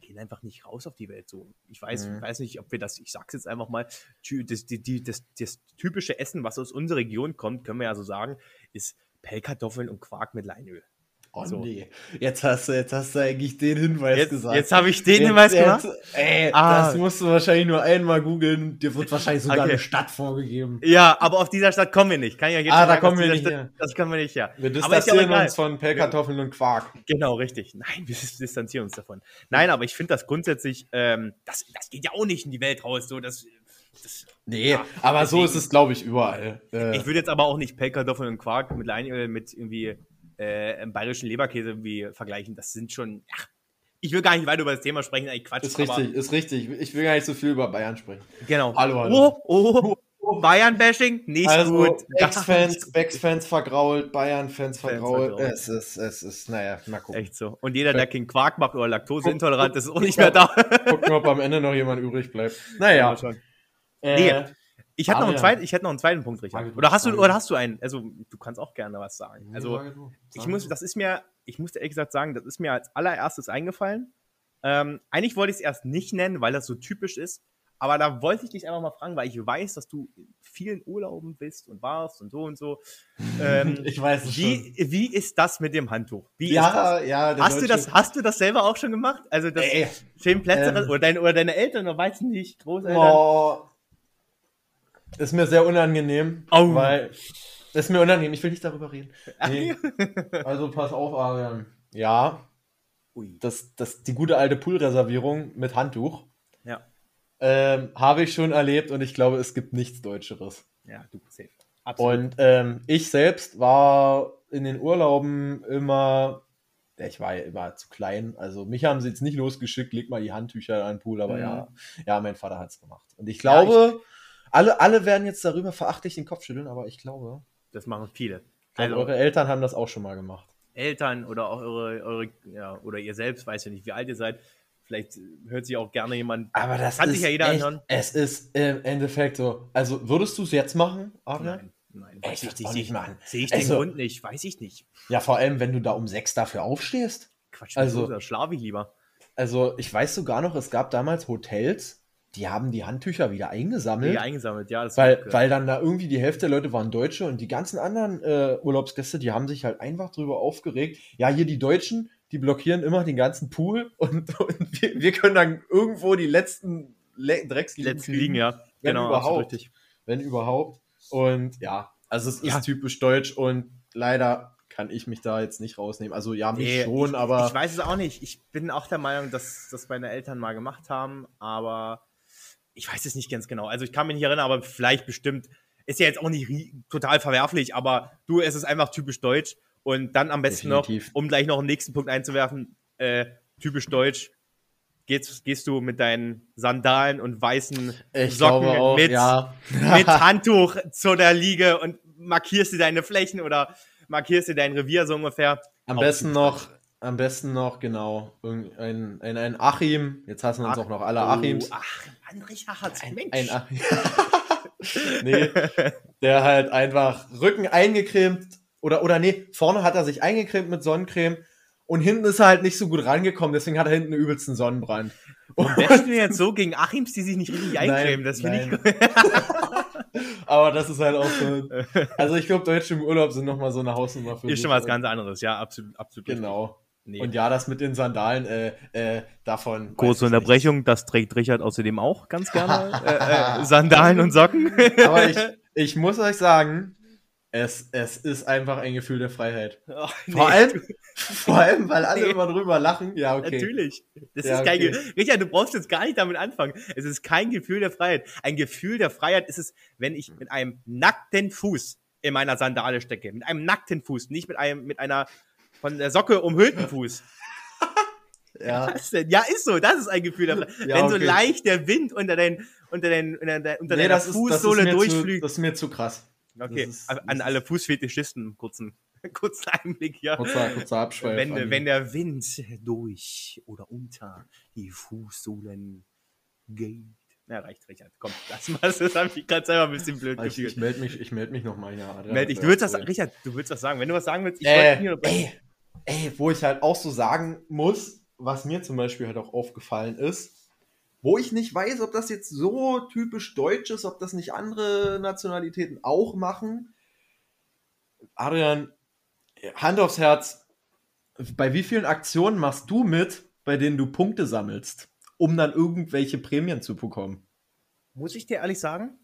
gehen einfach nicht raus auf die Welt. So, ich weiß, mhm. weiß nicht, ob wir das, ich sag's jetzt einfach mal, das, die, die, das, das typische Essen, was aus unserer Region kommt, können wir ja so sagen, ist Pellkartoffeln und Quark mit Leinöl. Oh so. nee, jetzt hast du, jetzt hast du eigentlich den Hinweis jetzt, gesagt. Jetzt habe ich den jetzt, Hinweis gemacht. ey, ah. das musst du wahrscheinlich nur einmal googeln. Dir wird wahrscheinlich sogar okay. eine Stadt vorgegeben. Ja, aber auf dieser Stadt kommen wir nicht. Kann ja jetzt ah, da kommen wir nicht. Stadt, das können wir nicht, ja. Wir distanzieren uns von Pellkartoffeln und Quark. Genau, richtig. Nein, wir distanzieren uns davon. Nein, aber ich finde das grundsätzlich, ähm, das, das geht ja auch nicht in die Welt raus. So, das, das, nee, ja, aber deswegen, so ist es, glaube ich, überall. Äh, ich würde jetzt aber auch nicht Pellkartoffeln und Quark mit, Lein, mit irgendwie äh, bayerischen Leberkäse wie vergleichen. Das sind schon. Ja, ich will gar nicht weiter über das Thema sprechen, eigentlich Quatsch. Ist richtig, ist richtig. Ich will gar nicht so viel über Bayern sprechen. Genau. Hallo, hallo. Oh, oh, Bayern-Bashing? Nicht also, gut. Ex-Fans, Becks-Fans vergrault, Bayern-Fans vergrault. Es ist, es ist, naja, mal gucken. Echt so. Und jeder, der keinen Quark macht oder laktoseintolerant ist, ist auch nicht mehr da. Gucken, ob am Ende noch jemand übrig bleibt. Naja. Ja, schon. Äh, nee, ich hätte, noch einen zweiten, ich hätte noch einen zweiten Punkt, Richard. Oder hast du, oder hast du einen? Also, du kannst auch gerne was sagen. Also, ich muss, das ist mir, ich muss ehrlich gesagt sagen, das ist mir als allererstes eingefallen. Ähm, eigentlich wollte ich es erst nicht nennen, weil das so typisch ist. Aber da wollte ich dich einfach mal fragen, weil ich weiß, dass du in vielen Urlauben bist und warst und so und so. Ähm, ich weiß es wie, schon. Wie ist das mit dem Handtuch? Wie ja, ja. Hast du das, hast du das selber auch schon gemacht? Also das Ey, Plätze ähm, oder, deine, oder deine Eltern oder weiß nicht, Großeltern? Oh, ist mir sehr unangenehm, oh. weil ist mir unangenehm. Ich will nicht darüber reden. Nee. also pass auf, Arian. Ja. Ui. Das, das, die gute alte Poolreservierung mit Handtuch. Ja. Ähm, habe ich schon erlebt und ich glaube, es gibt nichts Deutscheres. Ja, du safe. Absolut. Und ähm, ich selbst war in den Urlauben immer, ich war ja immer zu klein. Also mich haben sie jetzt nicht losgeschickt, leg mal die Handtücher an den Pool, aber mhm. ja, ja, mein Vater hat es gemacht. Und ich glaube, ja, ich, alle, alle werden jetzt darüber verachtlich den Kopf schütteln, aber ich glaube. Das machen viele. Also, eure Eltern haben das auch schon mal gemacht. Eltern oder auch eure, eure, ja, oder ihr selbst, weiß ja nicht, wie alt ihr seid. Vielleicht hört sich auch gerne jemand. Aber das kann sich ja jeder echt, anhören. Es ist im Endeffekt so. Also würdest du es jetzt machen, Adrian? Nein, nein. Echt, ich nicht, nicht machen. Sehe ich also, den Grund nicht, weiß ich nicht. Ja, vor allem, wenn du da um sechs dafür aufstehst. Quatsch, also, da schlafe ich lieber. Also, ich weiß sogar noch, es gab damals Hotels, die haben die Handtücher wieder eingesammelt. Wieder eingesammelt, ja. weil, weil dann da irgendwie die Hälfte der Leute waren Deutsche und die ganzen anderen äh, Urlaubsgäste, die haben sich halt einfach drüber aufgeregt. Ja, hier die Deutschen, die blockieren immer den ganzen Pool und, und wir, wir, können dann irgendwo die letzten Le Drecksliegen Letzten liegen, ja. Wenn genau, überhaupt. Wenn überhaupt. Und ja, also es ist typisch deutsch und leider kann ich mich da jetzt nicht rausnehmen. Also ja, mich nee, schon, ich, aber. Ich weiß es auch nicht. Ich bin auch der Meinung, dass das meine Eltern mal gemacht haben, aber ich weiß es nicht ganz genau. Also ich kann mich nicht erinnern, aber vielleicht bestimmt. Ist ja jetzt auch nicht total verwerflich, aber du, es ist einfach typisch deutsch. Und dann am besten Definitiv. noch, um gleich noch einen nächsten Punkt einzuwerfen, äh, typisch deutsch, gehst, gehst du mit deinen Sandalen und weißen ich Socken auch, mit, ja. mit Handtuch zu der Liege und markierst dir deine Flächen oder markierst dir dein Revier so ungefähr. Am besten noch am besten noch, genau, ein, ein, ein Achim. Jetzt hassen uns Ach, auch noch alle Achims. Oh, ach, Mann, Richard, ein, Mensch. Ein Achim. nee, der halt einfach Rücken eingecremt oder, oder nee, vorne hat er sich eingecremt mit Sonnencreme und hinten ist er halt nicht so gut rangekommen, deswegen hat er hinten übelsten Sonnenbrand. Und bashst du jetzt so gegen Achims, die sich nicht richtig eincremen? Das finde ich gut. Aber das ist halt auch so. Also ich glaube, Deutsche im Urlaub sind nochmal so eine Hausnummer für Ist schon was ganz anderes, ja, absolut. absolut genau. Nee. Und ja, das mit den Sandalen, äh, äh, davon. Kurze Unterbrechung, nicht. das trägt Richard außerdem auch ganz gerne. äh, äh, Sandalen und Socken. Aber ich, ich muss euch sagen, es, es ist einfach ein Gefühl der Freiheit. Oh, nee, vor, allem, vor allem, weil alle nee. immer drüber lachen. Ja, okay. Natürlich. Das ja, ist kein okay. Richard, du brauchst jetzt gar nicht damit anfangen. Es ist kein Gefühl der Freiheit. Ein Gefühl der Freiheit ist es, wenn ich mit einem nackten Fuß in meiner Sandale stecke. Mit einem nackten Fuß, nicht mit einem, mit einer von der Socke umhüllten Fuß. Ja. Ja, ist so, das ist ein Gefühl davon. Ja, Wenn okay. so leicht der Wind unter, den, unter, den, unter, der, unter nee, deiner Fußsohle durchflügt. das ist mir zu krass. Okay, ist, an alle Fußfetischisten, kurzen, kurzen Einblick hier. Kurzer, kurzer Abschweif. Wenn, wenn der Wind durch oder unter die Fußsohlen geht, Ja, reicht, Richard. Komm, lass mal, das habe ich gerade selber ein bisschen blöd ich, Ich melde mich, ich meld mich nochmal hier. Meld dich. Du willst was, Richard, du willst was sagen. Wenn du was sagen willst, ich äh, hier ey, wo ich halt auch so sagen muss, was mir zum Beispiel halt auch aufgefallen ist, wo ich nicht weiß, ob das jetzt so typisch deutsch ist, ob das nicht andere Nationalitäten auch machen. Adrian, Hand aufs Herz, bei wie vielen Aktionen machst du mit, bei denen du Punkte sammelst, um dann irgendwelche Prämien zu bekommen? Muss ich dir ehrlich sagen,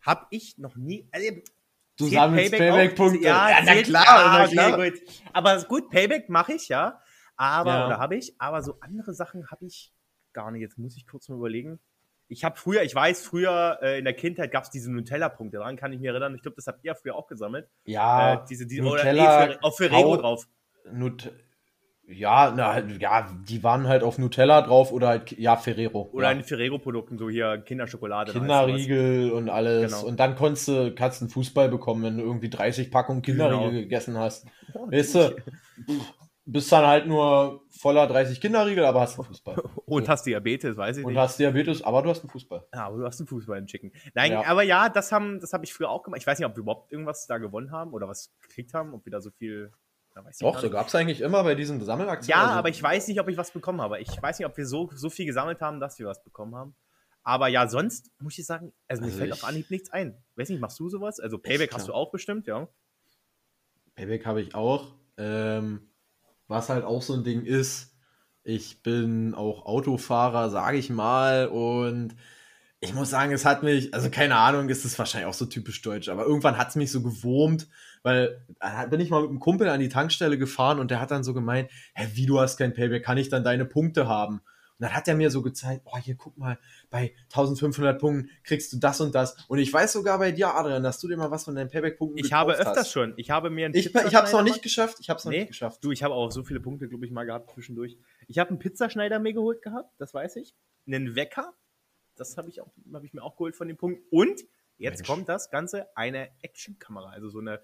habe ich noch nie erlebt. Du sammelst Payback-Punkte. Payback ja, ja, na klar, ja, na klar. Okay, gut. Aber gut, Payback mache ich ja. Aber, ja. oder habe ich, aber so andere Sachen habe ich gar nicht. Jetzt muss ich kurz mal überlegen. Ich habe früher, ich weiß, früher äh, in der Kindheit gab es diese Nutella-Punkte. Daran kann ich mich erinnern. Ich glaube, das habt ihr früher auch gesammelt. Ja. Äh, diese, diese, Nutella. Oder, nee, auf Ferrero drauf. Nut ja, na, ja, die waren halt auf Nutella drauf oder halt, ja, Ferrero. Oder ja. in Ferrero-Produkten, so hier Kinderschokolade. Kinderriegel und alles. Genau. Und dann konntest du, kannst du einen Fußball bekommen, wenn du irgendwie 30 Packungen Kinderriegel genau. gegessen hast. Oh, weißt du, bist dann halt nur voller 30 Kinderriegel, aber hast einen Fußball. Und hast Diabetes, weiß ich und nicht. Und hast Diabetes, aber du hast einen Fußball. Ja, aber du hast einen Fußball im Chicken. Nein, ja. aber ja, das haben, das habe ich früher auch gemacht. Ich weiß nicht, ob wir überhaupt irgendwas da gewonnen haben oder was gekriegt haben, ob wir da so viel. Doch, so gab es eigentlich immer bei diesen Sammelaktionen. Ja, also, aber ich weiß nicht, ob ich was bekommen habe. Ich weiß nicht, ob wir so, so viel gesammelt haben, dass wir was bekommen haben. Aber ja, sonst muss ich sagen, also, also mir fällt auf Anhieb nichts ein. Weiß nicht, machst du sowas? Also Payback hast du auch bestimmt, ja. Payback habe ich auch. Ähm, was halt auch so ein Ding ist, ich bin auch Autofahrer, sage ich mal, und ich muss sagen, es hat mich, also keine Ahnung, ist es wahrscheinlich auch so typisch deutsch, aber irgendwann hat es mich so gewurmt, weil da bin ich mal mit einem Kumpel an die Tankstelle gefahren und der hat dann so gemeint, hä, wie du hast kein Payback, kann ich dann deine Punkte haben? Und dann hat er mir so gezeigt, oh, hier guck mal, bei 1500 Punkten kriegst du das und das. Und ich weiß sogar bei dir, Adrian, dass du dir mal was von deinen Payback-Punkten Ich habe öfters hast. schon. Ich habe mir einen Ich, ich habe es noch nicht geschafft. Ich habe es noch nee, nicht geschafft. Du, ich habe auch so viele Punkte, glaube ich, mal gehabt zwischendurch. Ich habe einen Pizzaschneider mir geholt gehabt, das weiß ich. Einen Wecker, das habe ich, hab ich mir auch geholt von den Punkten. Und jetzt Mensch. kommt das Ganze, eine Actionkamera, also so eine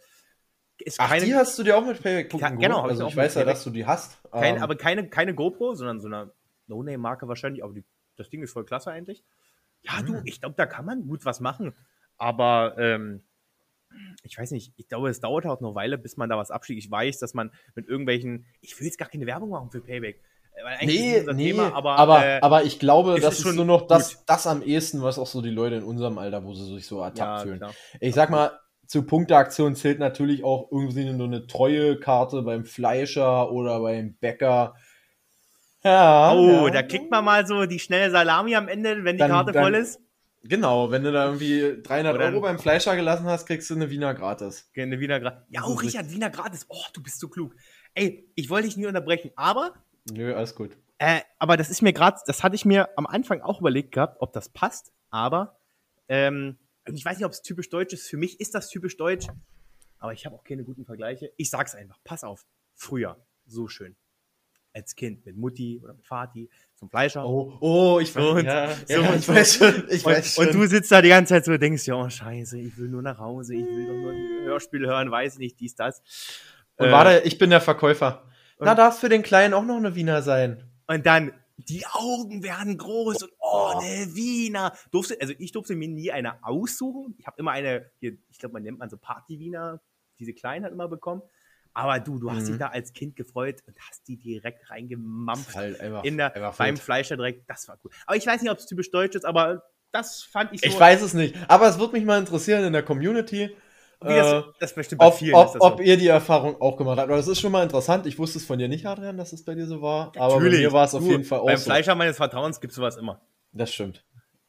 Ach, keine, die hast du dir auch mit Payback-Punkten Genau, also ich, ich weiß ja, dass du die hast. Kein, ähm, aber keine, keine GoPro, sondern so eine No-Name-Marke wahrscheinlich, aber die, das Ding ist voll klasse eigentlich. Ja, du, hm. ich glaube, da kann man gut was machen. Aber ähm, ich weiß nicht, ich glaube, es dauert auch noch eine Weile, bis man da was abschließt. Ich weiß, dass man mit irgendwelchen, ich will jetzt gar keine Werbung machen für Payback. Nee, nee, Thema, aber, aber, äh, aber, ich glaube, das ist, ist nur noch das, das am ehesten, was auch so die Leute in unserem Alter, wo sie sich so ertappt ja, fühlen. Klar. Ich sag mal, zu Punkteaktion zählt natürlich auch irgendwie nur eine treue Karte beim Fleischer oder beim Bäcker ja. Oh, ja. da kriegt man mal so die schnelle Salami am Ende, wenn die dann, Karte dann, voll ist. Genau, wenn du da irgendwie 300 Oder Euro beim Fleischer gelassen hast, kriegst du eine Wiener gratis. Eine Wiener gratis. Ja, oh, Richard, Wiener gratis. Oh, du bist so klug. Ey, ich wollte dich nie unterbrechen, aber. Nö, alles gut. Äh, aber das ist mir gerade, das hatte ich mir am Anfang auch überlegt gehabt, ob das passt, aber ähm, ich weiß nicht, ob es typisch deutsch ist. Für mich ist das typisch deutsch, aber ich habe auch keine guten Vergleiche. Ich sag's einfach, pass auf. Früher, so schön als Kind mit Mutti oder mit Vati zum Fleischer. Oh, oh, ich weiß, ja, so ja, ich weiß schon, ich und, weiß schon. Und du sitzt da die ganze Zeit so und denkst, ja, oh, scheiße, ich will nur nach Hause, ich will doch nur ein Hörspiel hören, weiß nicht, dies, das. Und äh, warte, ich bin der Verkäufer. Da darf für den Kleinen auch noch eine Wiener sein. Und dann, die Augen werden groß und oh, eine Wiener. Durfte, also ich durfte mir nie eine aussuchen. Ich habe immer eine, hier, ich glaube, man nennt man so Party-Wiener, diese kleinen hat immer bekommen. Aber du, du hast mhm. dich da als Kind gefreut und hast die direkt reingemampft. Halt einfach, in der, einfach beim Fleischer direkt. Das war cool. Aber ich weiß nicht, ob es typisch deutsch ist, aber das fand ich so. Ich weiß es nicht. Aber es würde mich mal interessieren in der Community. Das, äh, das bestimmt ob, vielen, ob, so. ob, ihr die Erfahrung auch gemacht habt. Aber das ist schon mal interessant. Ich wusste es von dir nicht, Adrian, dass es bei dir so war. Natürlich. Aber bei mir war es auf jeden Fall auch Beim so. Fleischer meines Vertrauens gibt es sowas immer. Das stimmt.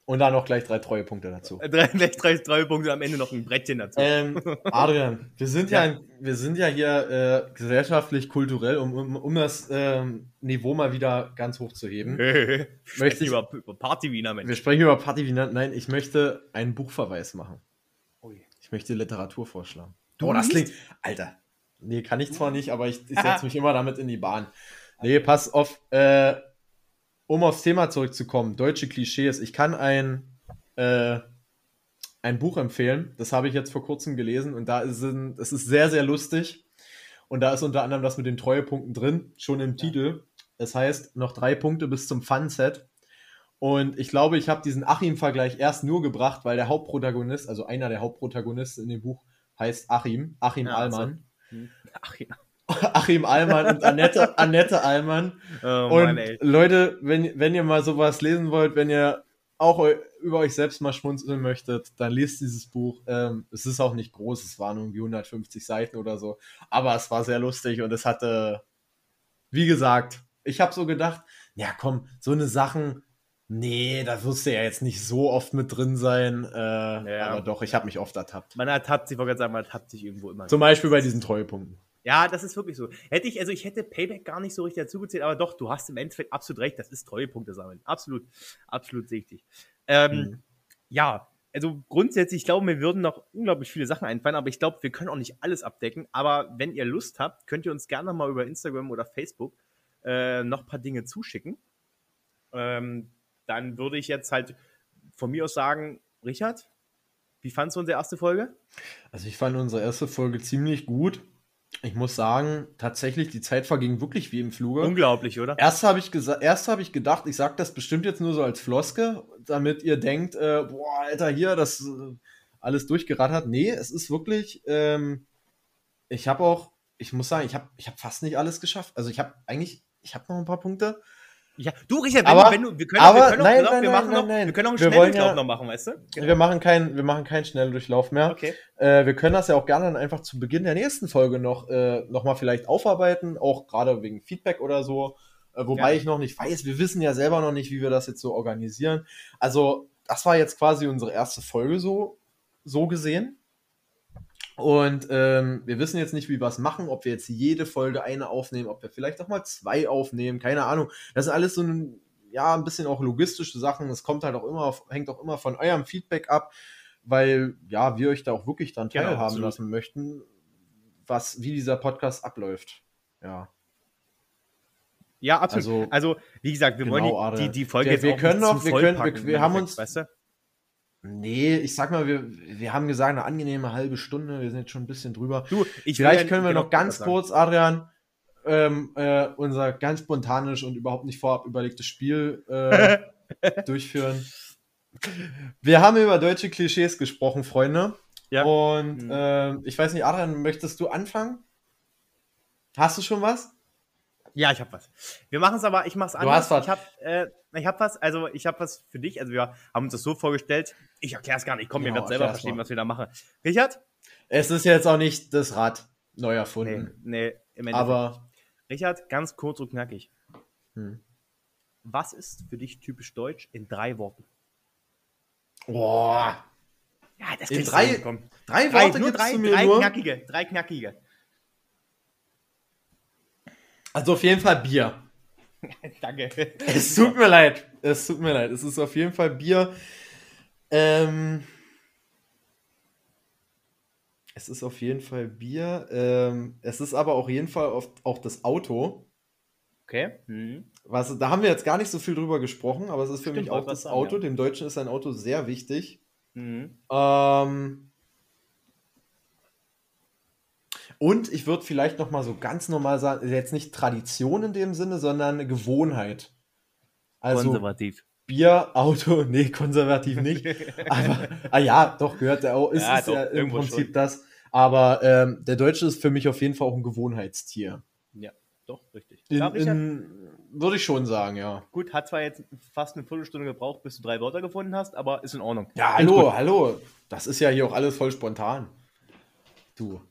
Und dann noch gleich drei Treuepunkte dazu. Drei, gleich drei Treuepunkte, am Ende noch ein Brettchen dazu. Ähm, Adrian, wir sind ja, ja wir sind ja hier äh, gesellschaftlich, kulturell, um, um, um das ähm, Niveau mal wieder ganz hoch zu heben. wir möchte ich, über, über Party-Wiener, Mensch. Wir sprechen über Party-Wiener. Nein, ich möchte einen Buchverweis machen. Ich möchte Literatur vorschlagen. Du oh, das klingt. Alter. Nee, kann ich zwar nicht, aber ich, ich setze mich immer damit in die Bahn. Nee, pass auf. Äh, um aufs Thema zurückzukommen, deutsche Klischees. Ich kann ein, äh, ein Buch empfehlen. Das habe ich jetzt vor kurzem gelesen und da ist es ist sehr, sehr lustig. Und da ist unter anderem das mit den Treuepunkten drin, schon im ja. Titel. Es heißt noch drei Punkte bis zum Fun-Set. Und ich glaube, ich habe diesen Achim-Vergleich erst nur gebracht, weil der Hauptprotagonist, also einer der Hauptprotagonisten in dem Buch, heißt Achim, Achim ja, Allmann. Also, Achim. Achim Allmann und Annette, Annette Allmann. Oh, und Mann, Leute, wenn, wenn ihr mal sowas lesen wollt, wenn ihr auch über euch selbst mal schmunzeln möchtet, dann liest dieses Buch. Ähm, es ist auch nicht groß, es waren irgendwie 150 Seiten oder so, aber es war sehr lustig und es hatte, wie gesagt, ich habe so gedacht, ja komm, so eine Sachen, nee, da wirst du ja jetzt nicht so oft mit drin sein, äh, ja. aber doch, ich habe mich oft ertappt. Man ertappt sich, ich wollte sagen, man ertappt sich irgendwo immer. Zum Beispiel bei diesen Treuepunkten. Ja, das ist wirklich so. Hätte ich, also ich hätte Payback gar nicht so richtig dazu gezählt, aber doch, du hast im Endeffekt absolut recht, das ist Treuepunkte sammeln. Absolut, absolut richtig. Ähm, mhm. Ja, also grundsätzlich, ich glaube, mir würden noch unglaublich viele Sachen einfallen, aber ich glaube, wir können auch nicht alles abdecken. Aber wenn ihr Lust habt, könnt ihr uns gerne mal über Instagram oder Facebook äh, noch ein paar Dinge zuschicken. Ähm, dann würde ich jetzt halt von mir aus sagen, Richard, wie fandest du unsere erste Folge? Also ich fand unsere erste Folge ziemlich gut. Ich muss sagen, tatsächlich, die Zeit verging wirklich wie im Fluge. Unglaublich, oder? Erst habe ich, hab ich gedacht, ich sage das bestimmt jetzt nur so als Floske, damit ihr denkt, äh, boah, Alter, hier, das äh, alles durchgerattert. Nee, es ist wirklich, ähm, ich habe auch, ich muss sagen, ich habe ich hab fast nicht alles geschafft. Also ich habe eigentlich, ich habe noch ein paar Punkte. Ja, du, Richard, wenn, aber, wenn du, wir können, aber, wir können nein, auch, nein, wir nein, noch, nein, wir können auch einen Schnelldurchlauf ja, noch machen, weißt du? Genau. Wir machen keinen, wir machen keinen Schnelldurchlauf mehr. Okay. Äh, wir können das ja auch gerne dann einfach zu Beginn der nächsten Folge noch, äh, noch mal vielleicht aufarbeiten, auch gerade wegen Feedback oder so. Äh, wobei ja. ich noch nicht weiß, wir wissen ja selber noch nicht, wie wir das jetzt so organisieren. Also, das war jetzt quasi unsere erste Folge so, so gesehen. Und ähm, wir wissen jetzt nicht, wie wir es machen, ob wir jetzt jede Folge eine aufnehmen, ob wir vielleicht auch mal zwei aufnehmen, keine Ahnung. Das ist alles so ein, ja, ein bisschen auch logistische Sachen. Es kommt halt auch immer, auf, hängt auch immer von eurem Feedback ab, weil ja, wir euch da auch wirklich dann genau, teilhaben genau, lassen möchten, was, wie dieser Podcast abläuft. Ja. Ja, absolut. Also, also wie gesagt, wir genau, wollen die, die, die Folge ja, jetzt wir auch können noch, wir können, wir, wir haben uns, weißt du? Nee, ich sag mal, wir, wir haben gesagt, eine angenehme halbe Stunde. Wir sind jetzt schon ein bisschen drüber. Du, Vielleicht können wir genau noch ganz kurz, Adrian, ähm, äh, unser ganz spontanes und überhaupt nicht vorab überlegtes Spiel äh, durchführen. Wir haben über deutsche Klischees gesprochen, Freunde. Ja. Und mhm. äh, ich weiß nicht, Adrian, möchtest du anfangen? Hast du schon was? Ja, ich habe was. Wir machen es aber, ich mache es anders. Du hast was. Ich habe äh, hab was, also ich habe was für dich. Also wir haben uns das so vorgestellt. Ich erkläre es gar nicht. Komm, genau, wir werden selber verstehen, mal. was wir da machen. Richard? Es ist jetzt auch nicht das Rad neu erfunden. Nee, nee im Endeffekt. Aber Richard, ganz kurz und knackig. Hm. Was ist für dich typisch deutsch in drei Worten? Boah. Ja, das in drei, drei, drei Worte nur drei, drei nur? knackige, drei knackige. Also auf jeden Fall Bier. Danke. Es tut mir leid. Es tut mir leid. Es ist auf jeden Fall Bier. Ähm, es ist auf jeden Fall Bier. Ähm, es ist aber auf jeden Fall auch das Auto. Okay. Mhm. Was, da haben wir jetzt gar nicht so viel drüber gesprochen, aber es ist für Stimmt, mich auch das Auto. ja. Dem Deutschen ist ein Auto sehr wichtig. Mhm. Ähm, und ich würde vielleicht noch mal so ganz normal sagen, jetzt nicht Tradition in dem Sinne, sondern Gewohnheit. Also konservativ. Bier, Auto, nee, konservativ nicht. aber, ah ja, doch, gehört der auch, ist, ja, ist doch, ja im Prinzip schon. das. Aber ähm, der Deutsche ist für mich auf jeden Fall auch ein Gewohnheitstier. Ja, doch, richtig. In, in, würde ich schon sagen, ja. Gut, hat zwar jetzt fast eine Viertelstunde gebraucht, bis du drei Wörter gefunden hast, aber ist in Ordnung. Ja, hallo, hallo. Das ist ja hier auch alles voll spontan. Du.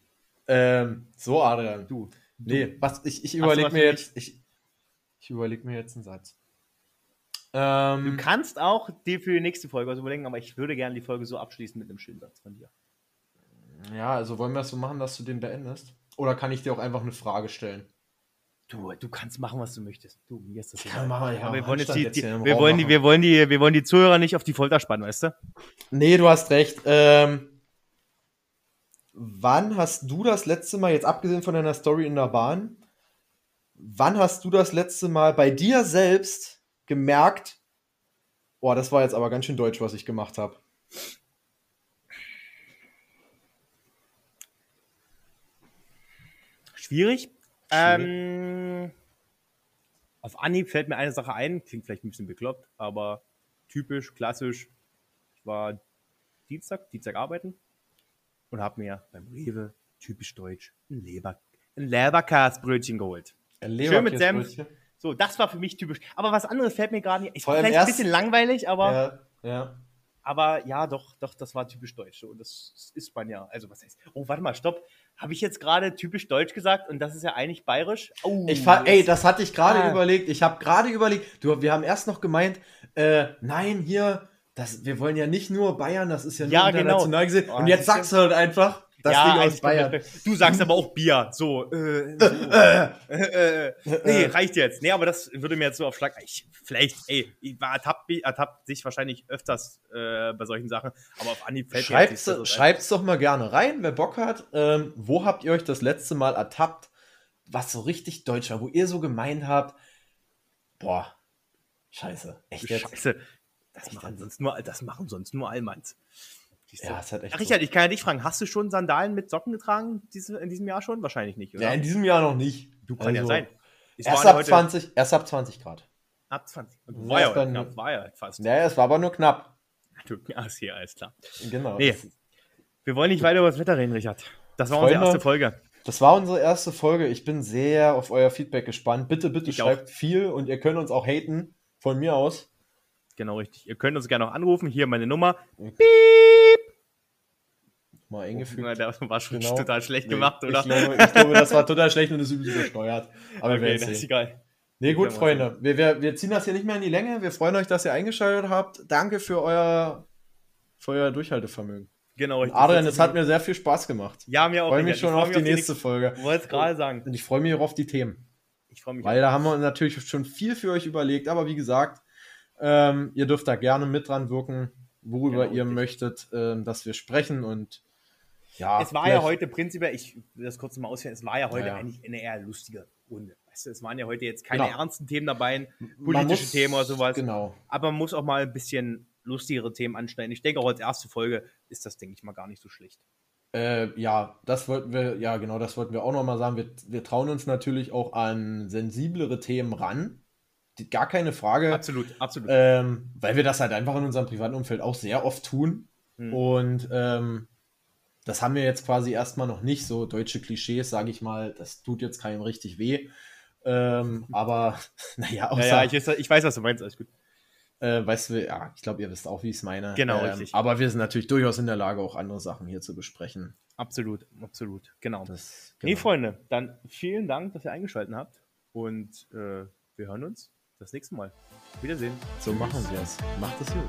Ähm, so, Adrian. Du. Nee, was, ich, ich überlege mir jetzt, ich, ich überlege mir jetzt einen Satz. Ähm, du kannst auch dir für die nächste Folge was überlegen, aber ich würde gerne die Folge so abschließen mit einem schönen Satz von dir. Ja, also wollen wir es so machen, dass du den beendest? Oder kann ich dir auch einfach eine Frage stellen? Du, du kannst machen, was du möchtest. Du, mir ist das egal. Machen, ja, wir wollen, jetzt die, die, wir, wollen die, wir, wollen die, wir wollen die Zuhörer nicht auf die Folter spannen, weißt du? Nee, du hast recht. Ähm, wann hast du das letzte Mal, jetzt abgesehen von deiner Story in der Bahn, wann hast du das letzte Mal bei dir selbst gemerkt, boah, das war jetzt aber ganz schön deutsch, was ich gemacht habe? Schwierig. Ähm, auf Anhieb fällt mir eine Sache ein, klingt vielleicht ein bisschen bekloppt, aber typisch, klassisch. Ich war Dienstag, Dienstag arbeiten und habe mir beim Rewe typisch deutsch ein Leber, ein Leberkastbrötchen geholt. Ein Schön mit Senf. So, das war für mich typisch. Aber was anderes fällt mir gerade nicht. Ist vielleicht ein bisschen langweilig, aber. Ja, ja. Aber ja, doch, doch, das war typisch deutsch. Und das ist man ja. Also, was heißt. Oh, warte mal, stopp. Habe ich jetzt gerade typisch deutsch gesagt und das ist ja eigentlich bayerisch? Oh, ich ey, das hatte ich gerade ah. überlegt. Ich habe gerade überlegt, du, wir haben erst noch gemeint, äh, nein, hier, das, wir wollen ja nicht nur Bayern, das ist ja, ja nur international genau. gesehen. Oh, und jetzt sagst du halt einfach, das ja, Ding aus Bayern. Du sagst aber auch Bier. So. Äh, so. Äh, äh, nee, reicht jetzt. Nee, aber das würde mir jetzt so auf Schlag. Ich, vielleicht, ey, ertappt, ertappt sich wahrscheinlich öfters äh, bei solchen Sachen, aber auf Anhieb fällt Schreibt's, mir jetzt Schreibt's doch mal gerne rein, wer Bock hat. Ähm, wo habt ihr euch das letzte Mal ertappt, was so richtig deutsch war, wo ihr so gemeint habt, boah, scheiße, echt jetzt? Scheiße. Das machen, sonst nur, das machen sonst nur Allmanns. Ja, es hat echt. Ach, Richard, so. ich kann ja dich fragen, hast du schon Sandalen mit Socken getragen in diesem Jahr schon? Wahrscheinlich nicht, oder? Ja, in diesem Jahr noch nicht. Du kann also, ja sein. erst ab, 20, erst ab 20 Grad. Ab 20. Und war ja, dann, knapp, war ja fast. Ja, es war aber nur knapp. Ist hier, alles klar. Genau. Nee, wir wollen nicht weiter über das Wetter reden, Richard. Das war Freunde, unsere erste Folge. Das war unsere erste Folge. Ich bin sehr auf euer Feedback gespannt. Bitte, bitte ich schreibt auch. viel und ihr könnt uns auch haten. Von mir aus. Genau, richtig. Ihr könnt uns gerne auch anrufen. Hier meine Nummer. Piep! Mal eingefügt. Ja, der war schon genau. total schlecht gemacht, oder? Ich glaube, ich glaube, das war total schlecht und ist übelst übersteuert. Aber okay, wir das ist egal. Nee, gut, Freunde. Wir, wir, wir ziehen das hier nicht mehr in die Länge. Wir freuen euch, dass ihr eingeschaltet habt. Danke für euer, für euer Durchhaltevermögen. Genau. Ich Adrian, es hat mir sehr viel Spaß gemacht. Ja, mir auch. Ich freue mich schon auf die nächste die Folge. Ich wollte es gerade sagen. Und ich freue mich auch auf die Themen. Ich freue mich. Weil auch. da haben wir natürlich schon viel für euch überlegt. Aber wie gesagt, ähm, ihr dürft da gerne mit dran wirken, worüber genau, ihr richtig. möchtet, ähm, dass wir sprechen. Und ja, es war ja heute prinzipiell, ich will das kurz mal ausführen, es war ja heute ja. eigentlich eine eher lustige Runde. Weißt du, es waren ja heute jetzt keine genau. ernsten Themen dabei, politische muss, Themen oder sowas. Genau. Aber man muss auch mal ein bisschen lustigere Themen anschneiden. Ich denke auch als erste Folge ist das, denke ich mal, gar nicht so schlecht. Äh, ja, das wollten wir, ja genau, das wollten wir auch nochmal sagen. Wir, wir trauen uns natürlich auch an sensiblere Themen ran. Die, gar keine Frage. Absolut, absolut. Ähm, weil wir das halt einfach in unserem privaten Umfeld auch sehr oft tun. Hm. Und ähm, das haben wir jetzt quasi erstmal noch nicht, so deutsche Klischees, sage ich mal, das tut jetzt keinem richtig weh. Ähm, aber, naja, außer, ja, ja, ich, ich, weiß, was du meinst, alles gut. Äh, weißt du, ja, ich glaube, ihr wisst auch, wie ich es meine. Genau, ähm, richtig. Aber wir sind natürlich durchaus in der Lage, auch andere Sachen hier zu besprechen. Absolut, absolut, genau. Das, genau. Nee, Freunde, dann vielen Dank, dass ihr eingeschaltet habt und äh, wir hören uns das nächste Mal. Wiedersehen. So machen wir es. Macht es gut.